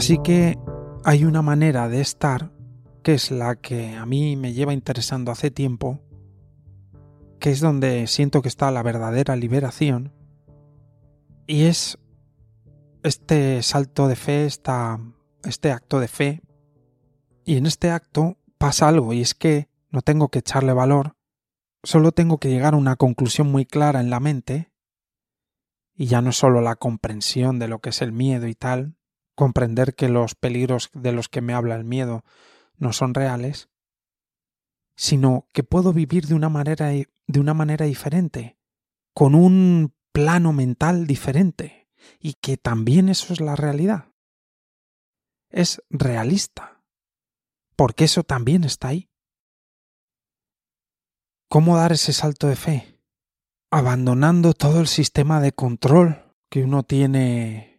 Así que hay una manera de estar que es la que a mí me lleva interesando hace tiempo, que es donde siento que está la verdadera liberación, y es este salto de fe, esta, este acto de fe, y en este acto pasa algo, y es que no tengo que echarle valor, solo tengo que llegar a una conclusión muy clara en la mente, y ya no es solo la comprensión de lo que es el miedo y tal, comprender que los peligros de los que me habla el miedo no son reales, sino que puedo vivir de una manera, de una manera diferente, con un plano mental diferente, y que también eso es la realidad. Es realista, porque eso también está ahí. ¿Cómo dar ese salto de fe? Abandonando todo el sistema de control que uno tiene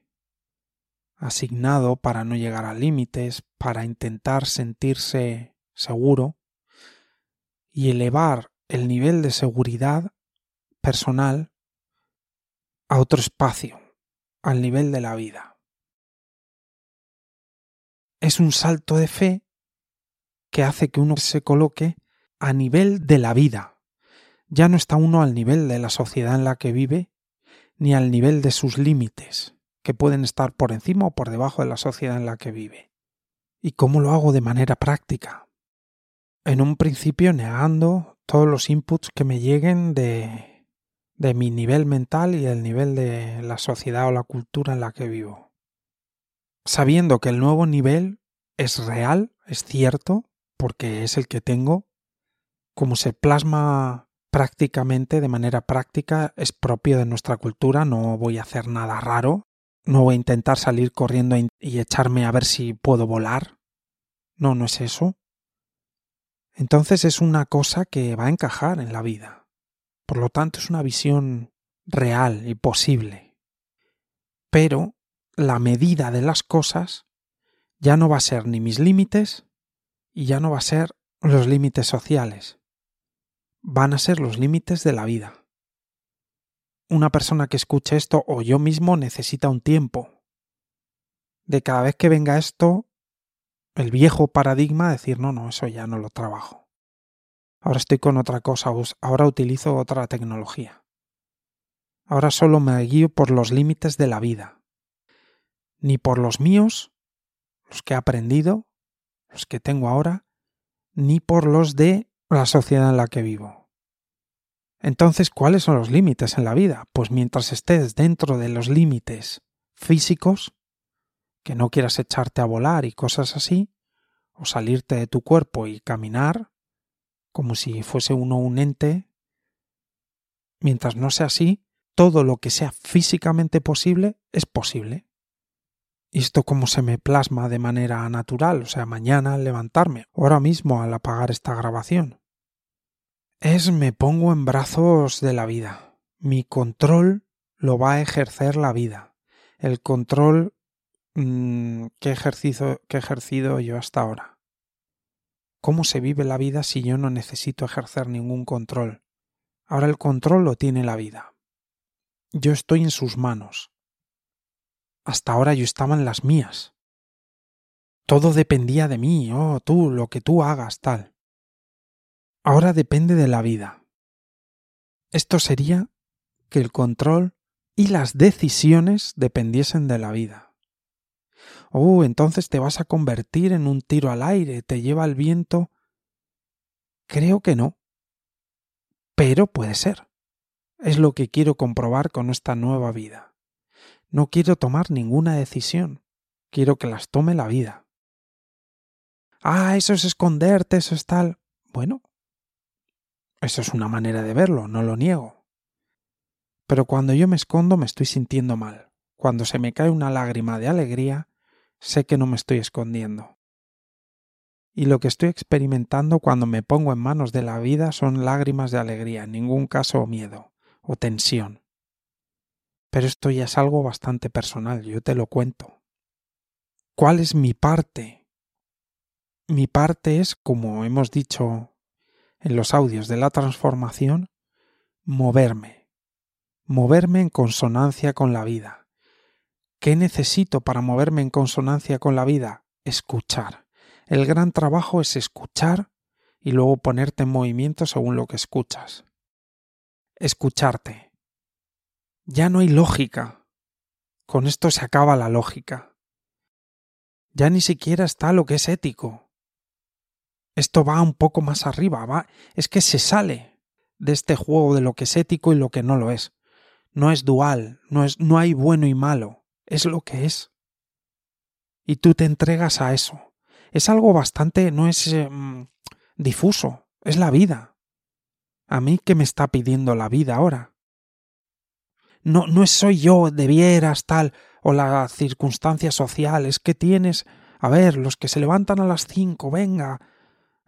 asignado para no llegar a límites, para intentar sentirse seguro y elevar el nivel de seguridad personal a otro espacio, al nivel de la vida. Es un salto de fe que hace que uno se coloque a nivel de la vida. Ya no está uno al nivel de la sociedad en la que vive, ni al nivel de sus límites que pueden estar por encima o por debajo de la sociedad en la que vive. ¿Y cómo lo hago de manera práctica? En un principio negando todos los inputs que me lleguen de, de mi nivel mental y el nivel de la sociedad o la cultura en la que vivo. Sabiendo que el nuevo nivel es real, es cierto, porque es el que tengo, como se plasma prácticamente de manera práctica, es propio de nuestra cultura, no voy a hacer nada raro, no voy a intentar salir corriendo y echarme a ver si puedo volar. No, no es eso. Entonces es una cosa que va a encajar en la vida. Por lo tanto, es una visión real y posible. Pero la medida de las cosas ya no va a ser ni mis límites y ya no va a ser los límites sociales. Van a ser los límites de la vida una persona que escuche esto o yo mismo necesita un tiempo. De cada vez que venga esto, el viejo paradigma, decir, no, no, eso ya no lo trabajo. Ahora estoy con otra cosa, ahora utilizo otra tecnología. Ahora solo me guío por los límites de la vida. Ni por los míos, los que he aprendido, los que tengo ahora, ni por los de la sociedad en la que vivo. Entonces, ¿cuáles son los límites en la vida? Pues mientras estés dentro de los límites físicos, que no quieras echarte a volar y cosas así, o salirte de tu cuerpo y caminar, como si fuese uno un ente, mientras no sea así, todo lo que sea físicamente posible es posible. ¿Y esto cómo se me plasma de manera natural? O sea, mañana al levantarme, ahora mismo al apagar esta grabación es me pongo en brazos de la vida. Mi control lo va a ejercer la vida. El control mmm, que, que he ejercido yo hasta ahora. ¿Cómo se vive la vida si yo no necesito ejercer ningún control? Ahora el control lo tiene la vida. Yo estoy en sus manos. Hasta ahora yo estaba en las mías. Todo dependía de mí, oh, tú, lo que tú hagas, tal. Ahora depende de la vida. Esto sería que el control y las decisiones dependiesen de la vida. Oh, entonces te vas a convertir en un tiro al aire, te lleva el viento. Creo que no. Pero puede ser. Es lo que quiero comprobar con esta nueva vida. No quiero tomar ninguna decisión. quiero que las tome la vida. Ah, eso es esconderte, eso es tal. Bueno, eso es una manera de verlo, no lo niego. Pero cuando yo me escondo me estoy sintiendo mal. Cuando se me cae una lágrima de alegría, sé que no me estoy escondiendo. Y lo que estoy experimentando cuando me pongo en manos de la vida son lágrimas de alegría, en ningún caso miedo o tensión. Pero esto ya es algo bastante personal, yo te lo cuento. ¿Cuál es mi parte? Mi parte es, como hemos dicho en los audios de la transformación, moverme, moverme en consonancia con la vida. ¿Qué necesito para moverme en consonancia con la vida? Escuchar. El gran trabajo es escuchar y luego ponerte en movimiento según lo que escuchas. Escucharte. Ya no hay lógica. Con esto se acaba la lógica. Ya ni siquiera está lo que es ético. Esto va un poco más arriba, va, es que se sale de este juego de lo que es ético y lo que no lo es. No es dual, no es no hay bueno y malo, es lo que es. Y tú te entregas a eso. Es algo bastante no es em, difuso, es la vida. A mí qué me está pidiendo la vida ahora. No no soy yo, debieras tal o la circunstancia social, es que tienes, a ver, los que se levantan a las cinco, venga,